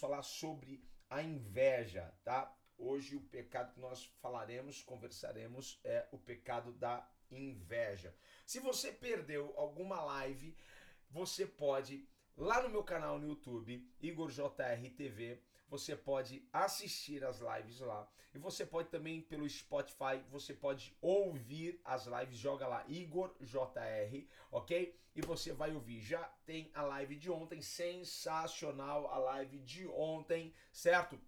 Falar sobre a inveja, tá? Hoje o pecado que nós falaremos, conversaremos é o pecado da inveja. Se você perdeu alguma live, você pode lá no meu canal no YouTube, Igor JR TV, você pode assistir as lives lá. E você pode também pelo Spotify, você pode ouvir as lives, joga lá Igor JR, OK? E você vai ouvir. Já tem a live de ontem, sensacional a live de ontem, certo?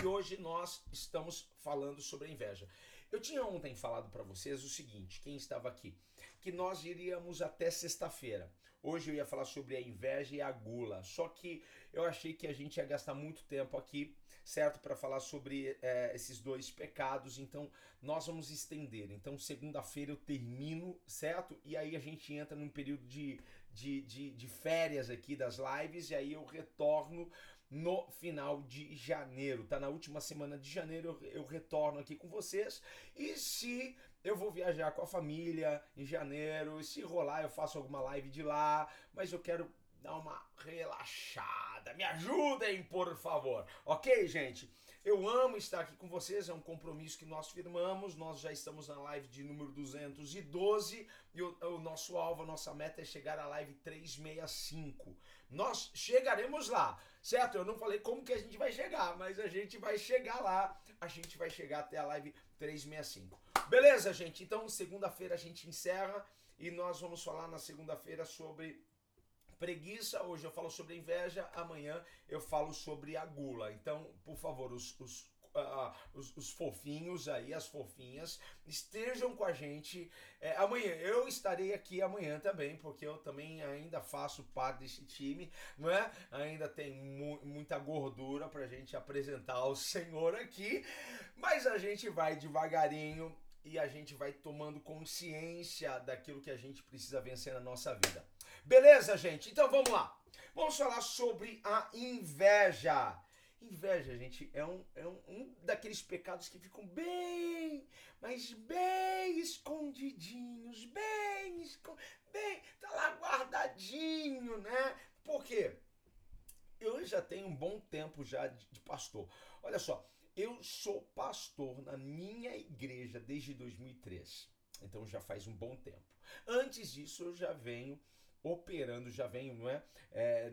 E hoje nós estamos falando sobre a inveja. Eu tinha ontem falado para vocês o seguinte, quem estava aqui, que nós iríamos até sexta-feira. Hoje eu ia falar sobre a inveja e a gula. Só que eu achei que a gente ia gastar muito tempo aqui, certo, para falar sobre é, esses dois pecados. Então nós vamos estender. Então segunda-feira eu termino, certo? E aí a gente entra num período de, de, de, de férias aqui das lives e aí eu retorno no final de janeiro, tá? Na última semana de janeiro eu, eu retorno aqui com vocês. E se eu vou viajar com a família em janeiro, se rolar eu faço alguma live de lá, mas eu quero dar uma relaxada. Me ajudem, por favor. OK, gente? Eu amo estar aqui com vocês, é um compromisso que nós firmamos. Nós já estamos na live de número 212 e o, o nosso alvo, a nossa meta é chegar à live 365. Nós chegaremos lá, certo? Eu não falei como que a gente vai chegar, mas a gente vai chegar lá. A gente vai chegar até a live 365. Beleza, gente? Então, segunda-feira a gente encerra e nós vamos falar na segunda-feira sobre preguiça. Hoje eu falo sobre inveja, amanhã eu falo sobre a gula. Então, por favor, os, os, os, os, fofinhos aí, as fofinhas, estejam com a gente. É, amanhã, eu estarei aqui amanhã também, porque eu também ainda faço parte desse time, não é? Ainda tem mu muita gordura pra gente apresentar ao Senhor aqui, mas a gente vai devagarinho e a gente vai tomando consciência daquilo que a gente precisa vencer na nossa vida. Beleza, gente? Então vamos lá. Vamos falar sobre a inveja. Inveja, gente, é um, é um, um daqueles pecados que ficam bem, mas bem escondidinhos, bem, bem, tá lá guardadinho, né? Por quê? Eu já tenho um bom tempo já de, de pastor. Olha só, eu sou pastor na minha igreja desde 2003. Então já faz um bom tempo. Antes disso, eu já venho operando, já venho não é, é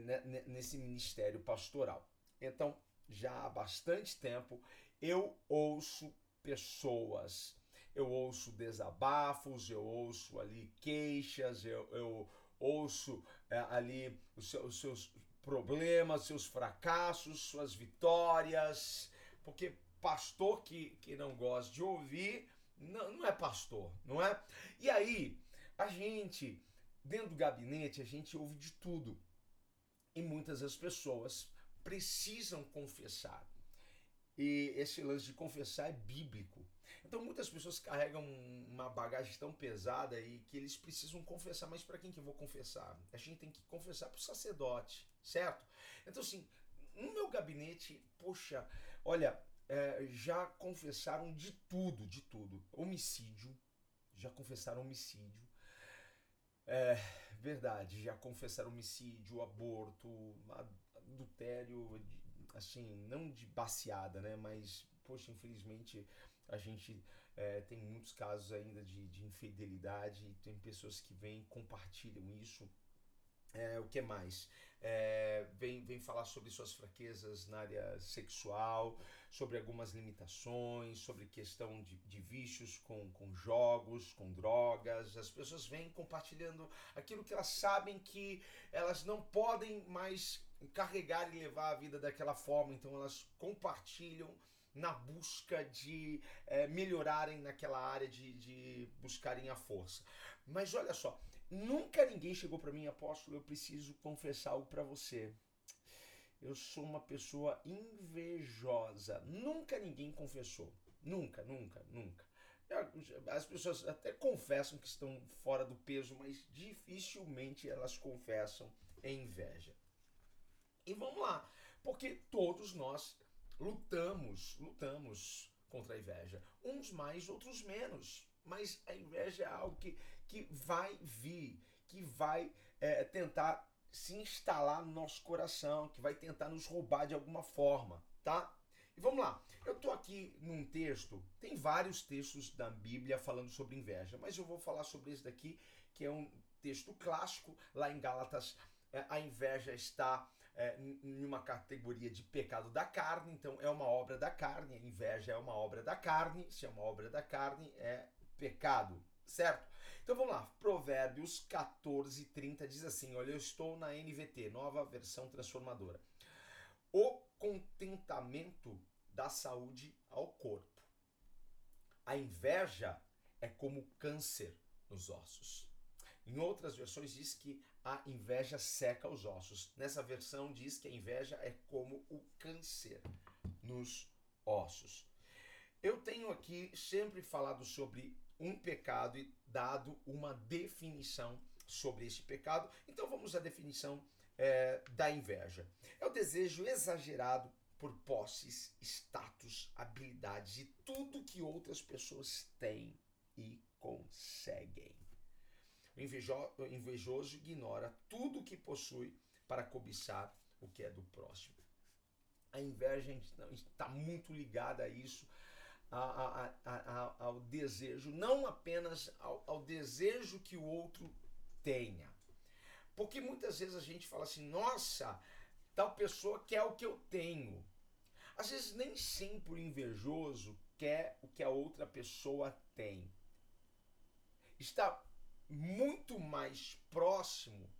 nesse ministério pastoral. Então, já há bastante tempo, eu ouço pessoas, eu ouço desabafos, eu ouço ali queixas, eu, eu ouço é, ali os seus, os seus problemas, seus fracassos, suas vitórias, porque pastor que, que não gosta de ouvir não, não é pastor, não é? E aí, a gente, dentro do gabinete, a gente ouve de tudo. E muitas das pessoas precisam confessar. E esse lance de confessar é bíblico. Então muitas pessoas carregam uma bagagem tão pesada e que eles precisam confessar. Mas para quem que eu vou confessar? A gente tem que confessar para o sacerdote, certo? Então assim, no meu gabinete, poxa, olha, é, já confessaram de tudo, de tudo. Homicídio, já confessaram homicídio. É, verdade, já confessaram homicídio, aborto, adultério, assim, não de baseada, né? Mas, poxa, infelizmente a gente é, tem muitos casos ainda de, de infidelidade, tem pessoas que vêm e compartilham isso. É, o que mais? É, vem, vem falar sobre suas fraquezas na área sexual, sobre algumas limitações, sobre questão de, de vícios com, com jogos, com drogas. As pessoas vêm compartilhando aquilo que elas sabem que elas não podem mais carregar e levar a vida daquela forma, então elas compartilham na busca de é, melhorarem naquela área, de, de buscarem a força. Mas olha só, nunca ninguém chegou para mim, apóstolo, eu preciso confessar algo para você. eu sou uma pessoa invejosa. Nunca ninguém confessou. Nunca, nunca, nunca. As pessoas até confessam que estão fora do peso, mas dificilmente elas confessam em inveja. E vamos lá, porque todos nós lutamos, lutamos contra a inveja. Uns mais, outros menos. Mas a inveja é algo que, que vai vir, que vai é, tentar se instalar no nosso coração, que vai tentar nos roubar de alguma forma, tá? E vamos lá. Eu estou aqui num texto, tem vários textos da Bíblia falando sobre inveja, mas eu vou falar sobre esse daqui, que é um texto clássico, lá em Gálatas. É, a inveja está é, em uma categoria de pecado da carne, então é uma obra da carne, a inveja é uma obra da carne, se é uma obra da carne, é pecado, certo? Então vamos lá, Provérbios 14, 30 diz assim: Olha, eu estou na NVT, nova versão transformadora. O contentamento da saúde ao corpo. A inveja é como câncer nos ossos. Em outras versões diz que a inveja seca os ossos. Nessa versão diz que a inveja é como o câncer nos ossos. Eu tenho aqui sempre falado sobre um pecado e dado uma definição sobre esse pecado. Então vamos à definição é, da inveja. É o desejo exagerado por posses, status, habilidades e tudo que outras pessoas têm e conseguem. O invejoso ignora tudo o que possui para cobiçar o que é do próximo. A inveja está muito ligada a isso, a, a, a, ao desejo, não apenas ao, ao desejo que o outro tenha. Porque muitas vezes a gente fala assim, nossa, tal pessoa quer o que eu tenho. Às vezes nem sempre o invejoso quer o que a outra pessoa tem. Está muito mais próximo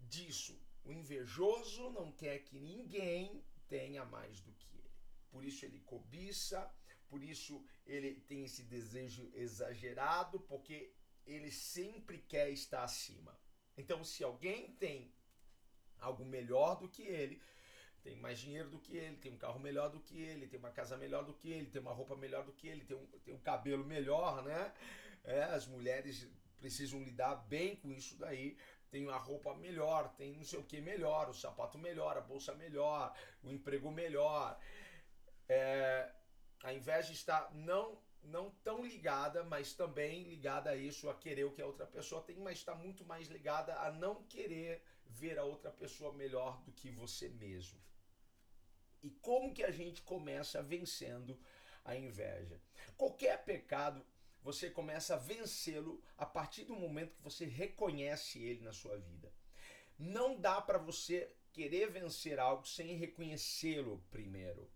disso. O invejoso não quer que ninguém tenha mais do que ele. Por isso ele cobiça, por isso ele tem esse desejo exagerado, porque ele sempre quer estar acima. Então, se alguém tem algo melhor do que ele, tem mais dinheiro do que ele, tem um carro melhor do que ele, tem uma casa melhor do que ele, tem uma roupa melhor do que ele, tem um, tem um cabelo melhor, né? É, as mulheres precisam lidar bem com isso daí. Tem a roupa melhor, tem não sei o que melhor, o sapato melhor, a bolsa melhor, o emprego melhor. É, a inveja está não não tão ligada, mas também ligada a isso, a querer o que a outra pessoa tem, mas está muito mais ligada a não querer ver a outra pessoa melhor do que você mesmo. E como que a gente começa vencendo a inveja? Qualquer pecado você começa a vencê-lo a partir do momento que você reconhece ele na sua vida. Não dá para você querer vencer algo sem reconhecê-lo primeiro.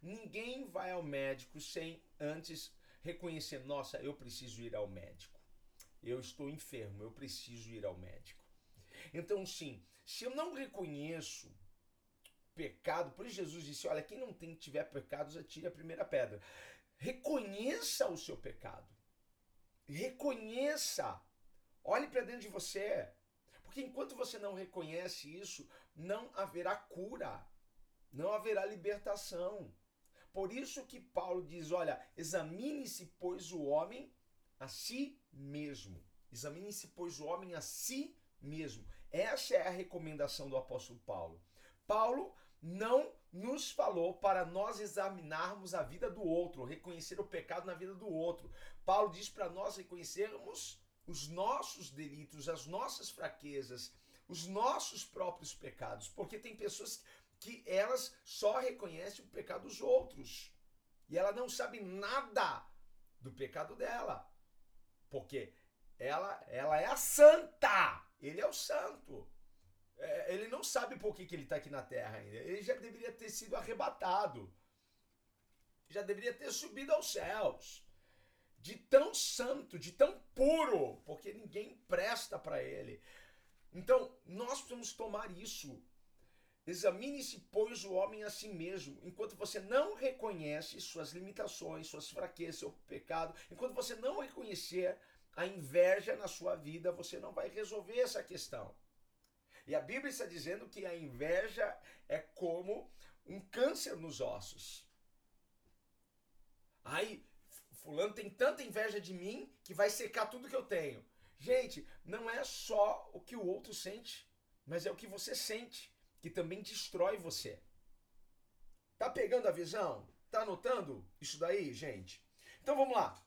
Ninguém vai ao médico sem antes reconhecer: nossa, eu preciso ir ao médico. Eu estou enfermo, eu preciso ir ao médico. Então, sim, se eu não reconheço pecado, por isso Jesus disse: olha, quem não tem, tiver pecados, atire a primeira pedra. Reconheça o seu pecado. Reconheça. Olhe para dentro de você. Porque enquanto você não reconhece isso, não haverá cura, não haverá libertação. Por isso que Paulo diz: olha, examine-se, pois, o homem a si mesmo. Examine-se, pois, o homem a si mesmo. Essa é a recomendação do apóstolo Paulo. Paulo não nos falou para nós examinarmos a vida do outro, reconhecer o pecado na vida do outro. Paulo diz para nós reconhecermos os nossos delitos, as nossas fraquezas, os nossos próprios pecados, porque tem pessoas que elas só reconhecem o pecado dos outros e ela não sabe nada do pecado dela, porque ela ela é a santa, ele é o santo é, ele não sabe por que, que ele está aqui na Terra ainda. Ele já deveria ter sido arrebatado. Já deveria ter subido aos céus. De tão santo, de tão puro, porque ninguém presta para ele. Então, nós precisamos tomar isso. Examine-se, pois, o homem a si mesmo. Enquanto você não reconhece suas limitações, suas fraquezas, seu pecado, enquanto você não reconhecer a inveja na sua vida, você não vai resolver essa questão. E a Bíblia está dizendo que a inveja é como um câncer nos ossos. Aí, fulano tem tanta inveja de mim que vai secar tudo que eu tenho. Gente, não é só o que o outro sente, mas é o que você sente, que também destrói você. Tá pegando a visão? Tá anotando isso daí, gente? Então vamos lá.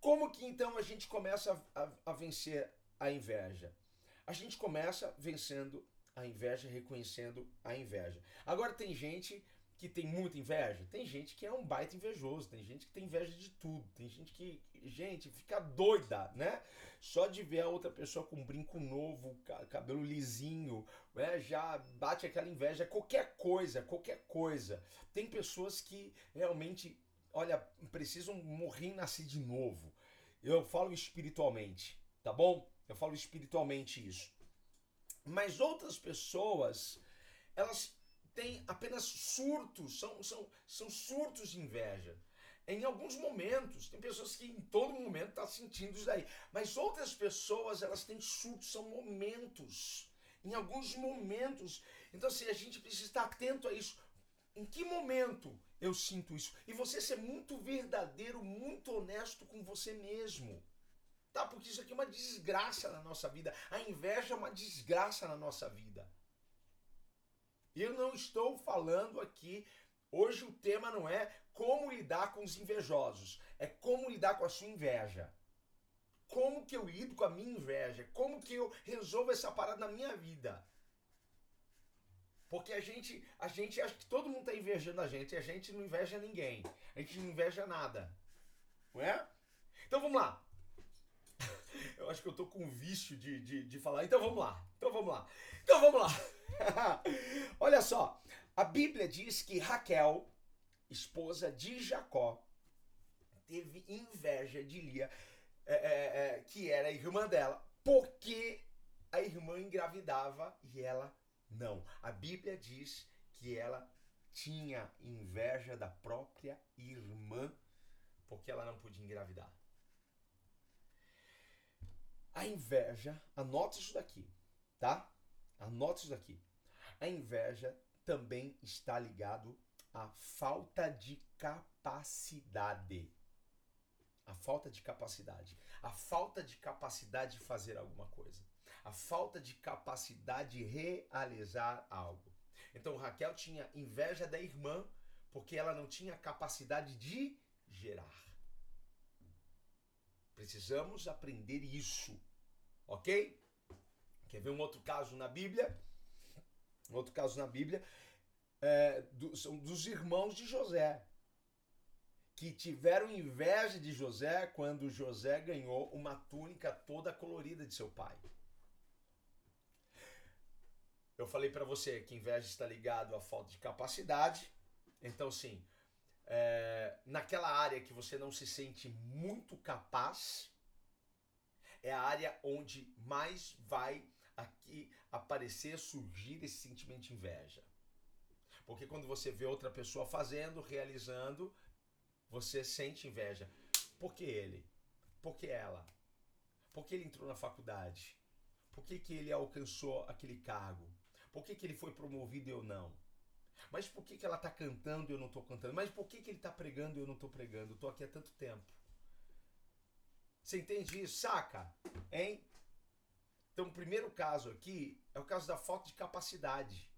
Como que então a gente começa a, a, a vencer a inveja? A gente começa vencendo a inveja, reconhecendo a inveja. Agora tem gente que tem muita inveja? Tem gente que é um baita invejoso, tem gente que tem inveja de tudo, tem gente que, gente, fica doida, né? Só de ver a outra pessoa com um brinco novo, cabelo lisinho, né? já bate aquela inveja, qualquer coisa, qualquer coisa. Tem pessoas que realmente, olha, precisam morrer e nascer de novo. Eu falo espiritualmente, tá bom? Eu falo espiritualmente isso. Mas outras pessoas, elas tem apenas surtos, são, são, são surtos de inveja. Em alguns momentos, tem pessoas que em todo momento estão tá sentindo isso daí. Mas outras pessoas, elas têm surtos, são momentos. Em alguns momentos. Então, assim, a gente precisa estar atento a isso. Em que momento eu sinto isso? E você ser muito verdadeiro, muito honesto com você mesmo. Tá? Porque isso aqui é uma desgraça na nossa vida. A inveja é uma desgraça na nossa vida. Eu não estou falando aqui, hoje o tema não é como lidar com os invejosos, é como lidar com a sua inveja. Como que eu lido com a minha inveja? Como que eu resolvo essa parada na minha vida? Porque a gente, a gente acha que todo mundo está invejando a gente e a gente não inveja ninguém. A gente não inveja nada. Não é? Então vamos lá. Eu acho que eu tô com vício de, de, de falar. Então vamos lá. Então vamos lá. Então vamos lá. Olha só, a Bíblia diz que Raquel, esposa de Jacó, teve inveja de Lia, é, é, é, que era a irmã dela, porque a irmã engravidava e ela não. A Bíblia diz que ela tinha inveja da própria irmã, porque ela não podia engravidar. A inveja, anota isso daqui, tá? Anota isso daqui. A inveja também está ligado à falta de capacidade. A falta de capacidade. A falta de capacidade de fazer alguma coisa. A falta de capacidade de realizar algo. Então Raquel tinha inveja da irmã porque ela não tinha capacidade de gerar. Precisamos aprender isso, ok? Quer ver um outro caso na Bíblia? Um outro caso na Bíblia é, do, são dos irmãos de José, que tiveram inveja de José quando José ganhou uma túnica toda colorida de seu pai. Eu falei para você que inveja está ligado à falta de capacidade. Então, sim, é, naquela área que você não se sente muito capaz, é a área onde mais vai aqui aparecer, surgir esse sentimento de inveja. Porque quando você vê outra pessoa fazendo, realizando, você sente inveja. Por que ele? Por que ela? Por que ele entrou na faculdade? Por que, que ele alcançou aquele cargo? Por que, que ele foi promovido e eu não? Mas por que, que ela está cantando e eu não estou cantando? Mas por que, que ele está pregando e eu não estou pregando? Estou aqui há tanto tempo. Você entende isso? Saca? Hein? Então, o primeiro caso aqui é o caso da falta de capacidade.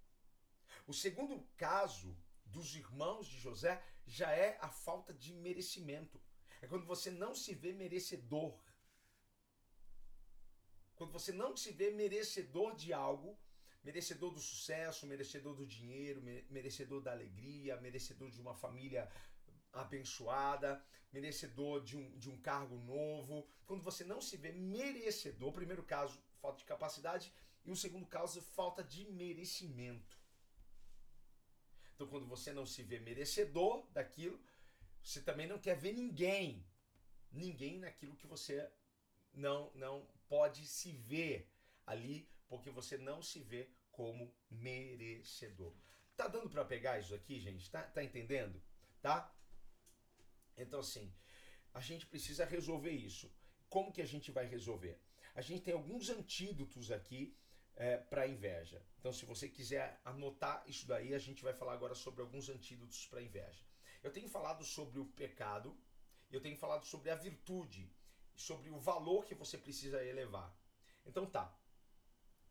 O segundo caso dos irmãos de José já é a falta de merecimento. É quando você não se vê merecedor. Quando você não se vê merecedor de algo, merecedor do sucesso, merecedor do dinheiro, merecedor da alegria, merecedor de uma família abençoada, merecedor de um, de um cargo novo. Quando você não se vê merecedor, primeiro caso, falta de capacidade, e o segundo caso, falta de merecimento. Então, quando você não se vê merecedor daquilo, você também não quer ver ninguém, ninguém naquilo que você não não pode se ver ali, porque você não se vê como merecedor. Tá dando para pegar isso aqui, gente? Tá, tá entendendo? Tá? Então, assim, a gente precisa resolver isso. Como que a gente vai resolver? A gente tem alguns antídotos aqui é, para inveja. Então, se você quiser anotar isso daí, a gente vai falar agora sobre alguns antídotos para inveja. Eu tenho falado sobre o pecado, eu tenho falado sobre a virtude, sobre o valor que você precisa elevar. Então tá.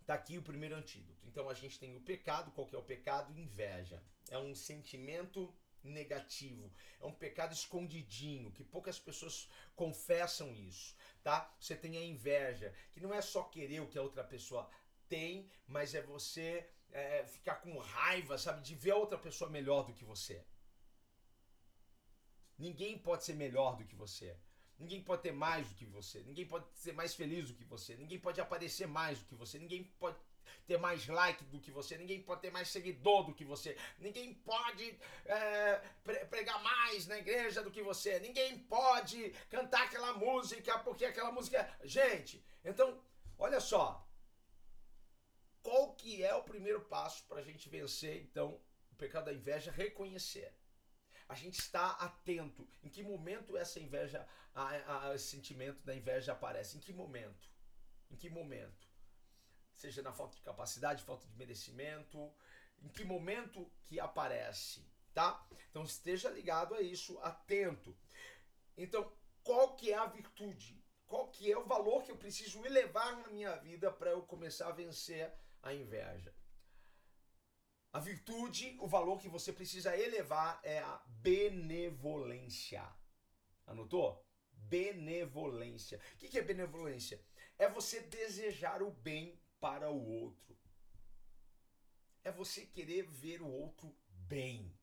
Tá aqui o primeiro antídoto. Então a gente tem o pecado, qual que é o pecado? Inveja. É um sentimento negativo. É um pecado escondidinho, que poucas pessoas confessam isso, tá? Você tem a inveja, que não é só querer o que a outra pessoa tem, mas é você é, ficar com raiva, sabe, de ver a outra pessoa melhor do que você. Ninguém pode ser melhor do que você. Ninguém pode ter mais do que você. Ninguém pode ser mais feliz do que você. Ninguém pode aparecer mais do que você. Ninguém pode ter mais like do que você. Ninguém pode ter mais seguidor do que você. Ninguém pode é, pregar mais na igreja do que você. Ninguém pode cantar aquela música porque aquela música. É... Gente, então, olha só. Qual que é o primeiro passo para a gente vencer, então, o pecado da inveja? Reconhecer a gente está atento. Em que momento essa inveja, a, a, esse sentimento da inveja aparece? Em que momento? Em que momento? Seja na falta de capacidade, falta de merecimento, em que momento que aparece, tá? Então esteja ligado a isso, atento. Então, qual que é a virtude? Qual que é o valor que eu preciso elevar na minha vida para eu começar a vencer a inveja? A virtude, o valor que você precisa elevar é a benevolência. Anotou? Benevolência. O que é benevolência? É você desejar o bem para o outro. É você querer ver o outro bem.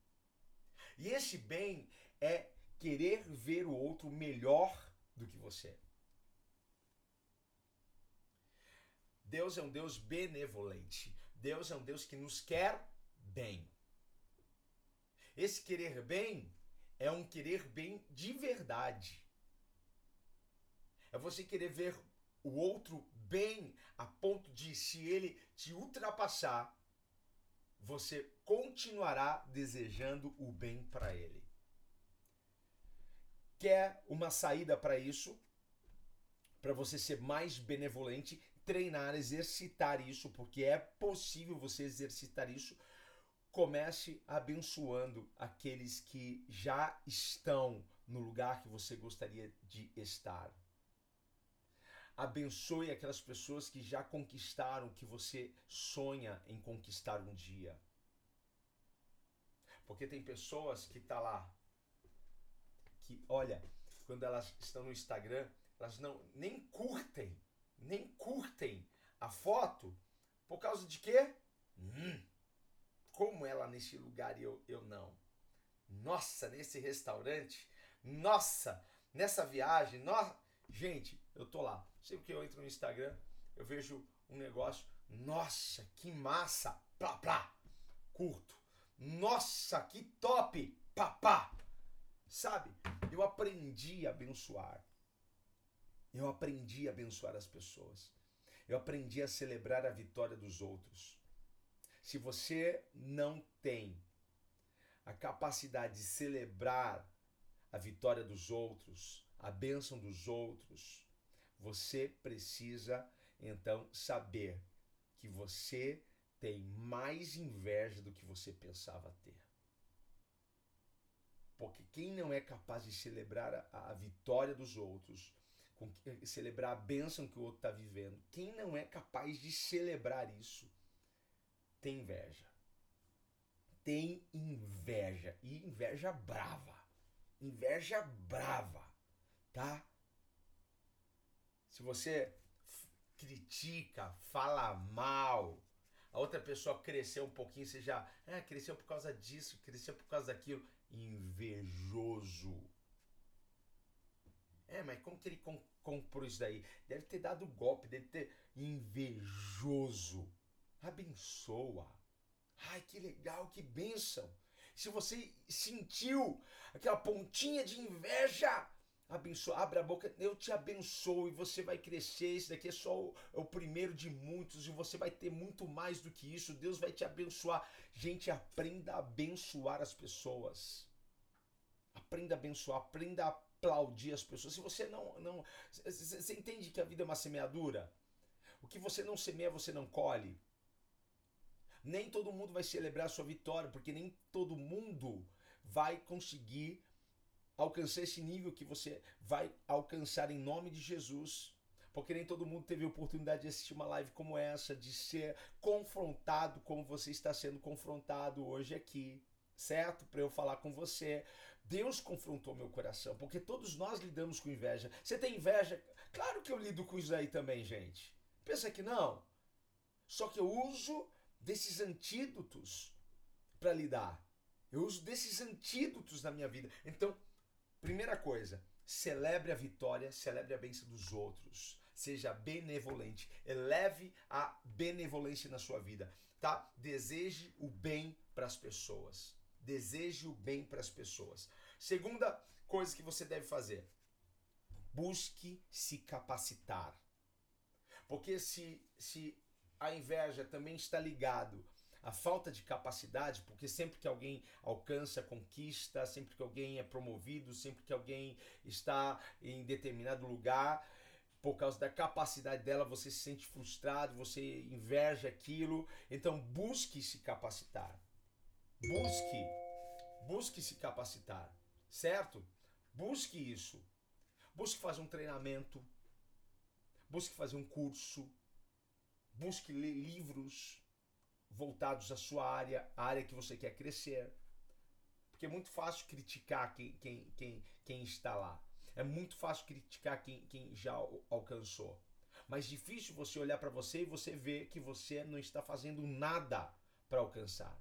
E esse bem é querer ver o outro melhor do que você. Deus é um Deus benevolente. Deus é um Deus que nos quer bem. Esse querer bem é um querer bem de verdade. É você querer ver o outro bem a ponto de, se ele te ultrapassar, você continuará desejando o bem para ele. Quer uma saída para isso? Para você ser mais benevolente, treinar, exercitar isso, porque é possível você exercitar isso comece abençoando aqueles que já estão no lugar que você gostaria de estar. Abençoe aquelas pessoas que já conquistaram o que você sonha em conquistar um dia. Porque tem pessoas que tá lá que, olha, quando elas estão no Instagram, elas não nem curtem, nem curtem a foto por causa de quê? Hum, como ela nesse lugar e eu, eu não. Nossa, nesse restaurante, nossa, nessa viagem, nossa. Gente, eu tô lá. Sempre que eu entro no Instagram, eu vejo um negócio, nossa, que massa, plá, plá, curto. Nossa, que top, papá. Sabe, eu aprendi a abençoar. Eu aprendi a abençoar as pessoas. Eu aprendi a celebrar a vitória dos outros. Se você não tem a capacidade de celebrar a vitória dos outros, a bênção dos outros, você precisa então saber que você tem mais inveja do que você pensava ter. Porque quem não é capaz de celebrar a, a vitória dos outros, com, celebrar a bênção que o outro está vivendo, quem não é capaz de celebrar isso, tem inveja. Tem inveja. E inveja brava. Inveja brava. Tá? Se você critica, fala mal, a outra pessoa cresceu um pouquinho, você já. É, cresceu por causa disso, cresceu por causa daquilo. Invejoso. É, mas como que ele comprou isso daí? Deve ter dado golpe, deve ter. Invejoso abençoa. Ai, que legal, que bênção. Se você sentiu aquela pontinha de inveja, abençoa, abre a boca, eu te abençoo e você vai crescer. Esse daqui é só o, é o primeiro de muitos e você vai ter muito mais do que isso. Deus vai te abençoar. Gente, aprenda a abençoar as pessoas. Aprenda a abençoar, aprenda a aplaudir as pessoas. Se você não. não você entende que a vida é uma semeadura? O que você não semeia, você não colhe. Nem todo mundo vai celebrar a sua vitória, porque nem todo mundo vai conseguir alcançar esse nível que você vai alcançar em nome de Jesus. Porque nem todo mundo teve a oportunidade de assistir uma live como essa, de ser confrontado como você está sendo confrontado hoje aqui, certo? Para eu falar com você. Deus confrontou meu coração, porque todos nós lidamos com inveja. Você tem inveja? Claro que eu lido com isso aí também, gente. Pensa que não. Só que eu uso desses antídotos para lidar. Eu uso desses antídotos na minha vida. Então, primeira coisa, celebre a vitória, celebre a bênção dos outros. Seja benevolente, eleve a benevolência na sua vida, tá? Deseje o bem para as pessoas. Deseje o bem para as pessoas. Segunda coisa que você deve fazer: busque se capacitar. Porque se, se a inveja também está ligado à falta de capacidade, porque sempre que alguém alcança, conquista, sempre que alguém é promovido, sempre que alguém está em determinado lugar, por causa da capacidade dela, você se sente frustrado, você inveja aquilo. Então busque se capacitar. Busque, busque se capacitar, certo? Busque isso. Busque fazer um treinamento. Busque fazer um curso busque ler livros voltados à sua área, a área que você quer crescer. Porque é muito fácil criticar quem, quem, quem, quem está lá. É muito fácil criticar quem, quem já alcançou. Mas difícil você olhar para você e você ver que você não está fazendo nada para alcançar.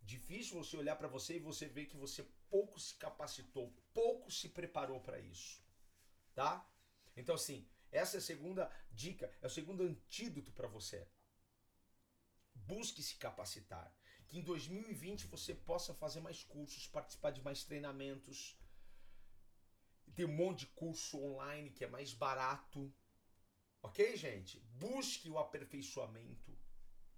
Difícil você olhar para você e você ver que você pouco se capacitou, pouco se preparou para isso. Tá? Então assim, essa é a segunda dica, é o segundo antídoto para você. Busque se capacitar. Que em 2020 você possa fazer mais cursos, participar de mais treinamentos. Tem um monte de curso online que é mais barato. Ok, gente? Busque o aperfeiçoamento.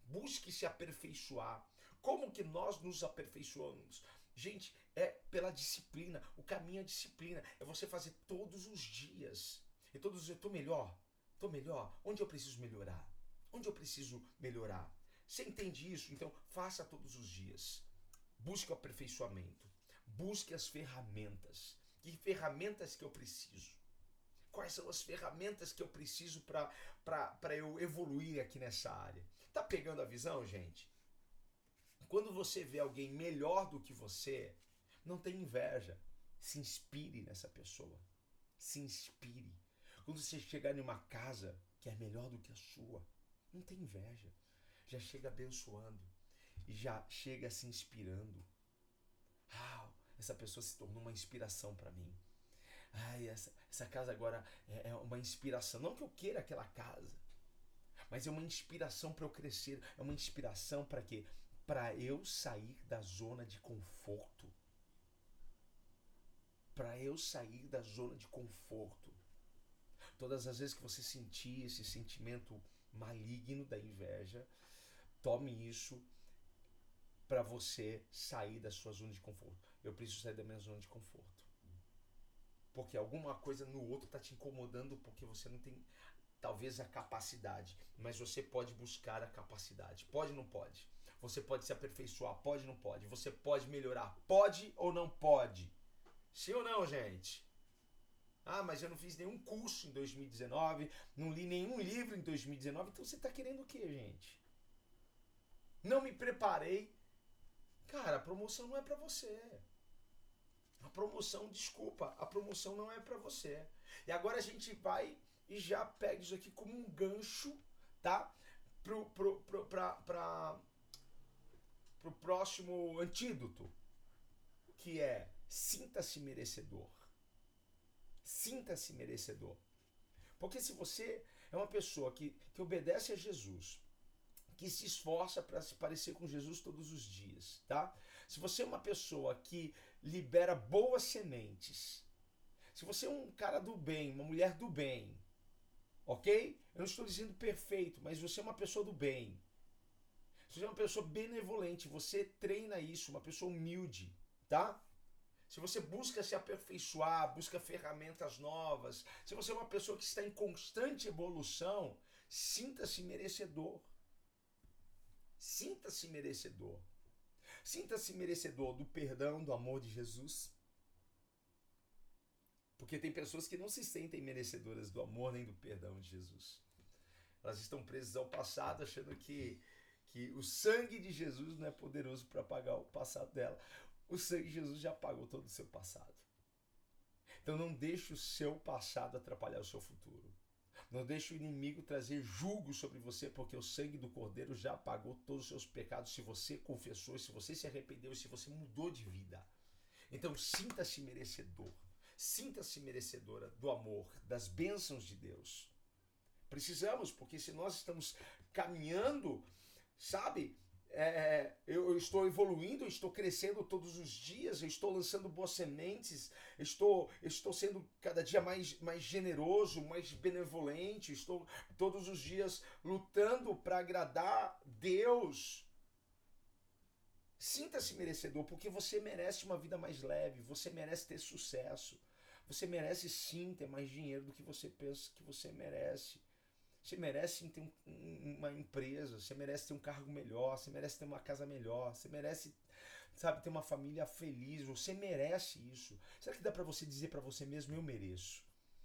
Busque se aperfeiçoar. Como que nós nos aperfeiçoamos? Gente, é pela disciplina. O caminho é disciplina. É você fazer todos os dias. E todos dizem, estou melhor, estou melhor. Onde eu preciso melhorar? Onde eu preciso melhorar? Você entende isso? Então faça todos os dias. Busque o aperfeiçoamento. Busque as ferramentas. Que ferramentas que eu preciso? Quais são as ferramentas que eu preciso para eu evoluir aqui nessa área? Tá pegando a visão, gente? Quando você vê alguém melhor do que você, não tem inveja. Se inspire nessa pessoa. Se inspire. Quando você chegar em uma casa que é melhor do que a sua, não tem inveja. Já chega abençoando e já chega se inspirando. Ah, essa pessoa se tornou uma inspiração para mim. Ai, essa, essa casa agora é, é uma inspiração. Não que eu queira aquela casa, mas é uma inspiração para eu crescer. É uma inspiração para quê? Para eu sair da zona de conforto. Para eu sair da zona de conforto. Todas as vezes que você sentir esse sentimento maligno da inveja, tome isso para você sair da sua zona de conforto. Eu preciso sair da minha zona de conforto. Porque alguma coisa no outro está te incomodando porque você não tem talvez a capacidade, mas você pode buscar a capacidade. Pode ou não pode? Você pode se aperfeiçoar, pode ou não pode? Você pode melhorar, pode ou não pode? Sim ou não, gente? Ah, mas eu não fiz nenhum curso em 2019, não li nenhum livro em 2019. Então você está querendo o quê, gente? Não me preparei. Cara, a promoção não é para você. A promoção, desculpa, a promoção não é para você. E agora a gente vai e já pega isso aqui como um gancho, tá? Pro, pro, pro, pra, pra, pro próximo antídoto, que é sinta-se merecedor. Sinta-se merecedor. Porque se você é uma pessoa que, que obedece a Jesus, que se esforça para se parecer com Jesus todos os dias, tá? Se você é uma pessoa que libera boas sementes, se você é um cara do bem, uma mulher do bem, ok? Eu não estou dizendo perfeito, mas você é uma pessoa do bem. Se você é uma pessoa benevolente, você treina isso, uma pessoa humilde, tá? Se você busca se aperfeiçoar, busca ferramentas novas, se você é uma pessoa que está em constante evolução, sinta-se merecedor. Sinta-se merecedor. Sinta-se merecedor do perdão, do amor de Jesus. Porque tem pessoas que não se sentem merecedoras do amor nem do perdão de Jesus. Elas estão presas ao passado, achando que, que o sangue de Jesus não é poderoso para apagar o passado dela. O sangue de Jesus já apagou todo o seu passado. Então não deixe o seu passado atrapalhar o seu futuro. Não deixe o inimigo trazer julgo sobre você, porque o sangue do Cordeiro já apagou todos os seus pecados se você confessou, se você se arrependeu, se você mudou de vida. Então sinta-se merecedor. Sinta-se merecedora do amor, das bênçãos de Deus. Precisamos, porque se nós estamos caminhando, sabe, é, é, eu, eu, estou evoluindo, estou crescendo todos os dias, eu estou lançando boas sementes, estou, estou sendo cada dia mais, mais generoso, mais benevolente, estou todos os dias lutando para agradar Deus. Sinta-se merecedor, porque você merece uma vida mais leve, você merece ter sucesso, você merece sim ter mais dinheiro do que você pensa que você merece. Você merece ter um, uma empresa, você merece ter um cargo melhor, você merece ter uma casa melhor, você merece, sabe, ter uma família feliz, você merece isso. Será que dá para você dizer para você mesmo, eu mereço?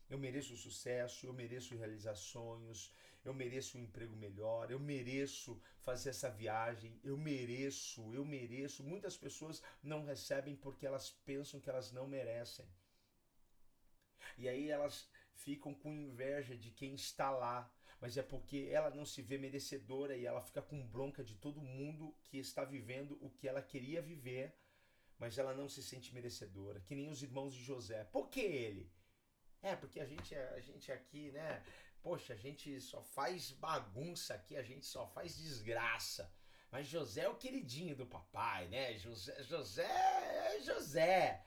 Eu mereço sucesso, eu mereço realizar sonhos, eu mereço um emprego melhor, eu mereço fazer essa viagem, eu mereço, eu mereço. Muitas pessoas não recebem porque elas pensam que elas não merecem. E aí elas ficam com inveja de quem está lá, mas é porque ela não se vê merecedora e ela fica com bronca de todo mundo que está vivendo o que ela queria viver, mas ela não se sente merecedora, que nem os irmãos de José. Por que ele? É, porque a gente, a gente aqui, né? Poxa, a gente só faz bagunça aqui, a gente só faz desgraça. Mas José é o queridinho do papai, né? José, José é José.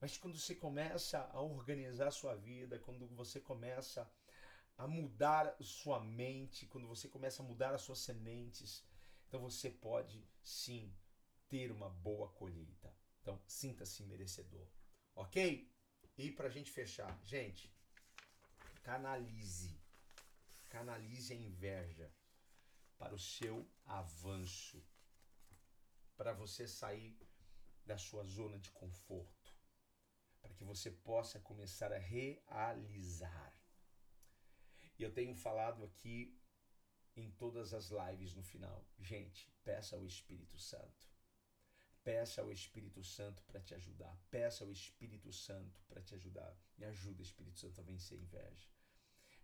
Mas quando você começa a organizar a sua vida, quando você começa a mudar sua mente, quando você começa a mudar as suas sementes, então você pode sim ter uma boa colheita. Então sinta-se merecedor, ok? E para a gente fechar, gente, canalize, canalize a inveja para o seu avanço, para você sair da sua zona de conforto, para que você possa começar a realizar e eu tenho falado aqui em todas as lives no final. Gente, peça ao Espírito Santo. Peça ao Espírito Santo para te ajudar. Peça ao Espírito Santo para te ajudar. Me ajuda, Espírito Santo, a vencer a inveja.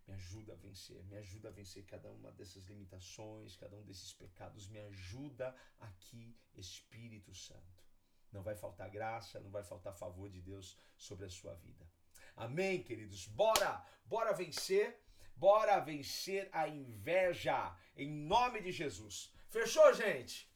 Me ajuda a vencer. Me ajuda a vencer cada uma dessas limitações, cada um desses pecados. Me ajuda aqui, Espírito Santo. Não vai faltar graça, não vai faltar favor de Deus sobre a sua vida. Amém, queridos? Bora! Bora vencer! Bora vencer a inveja em nome de Jesus. Fechou, gente?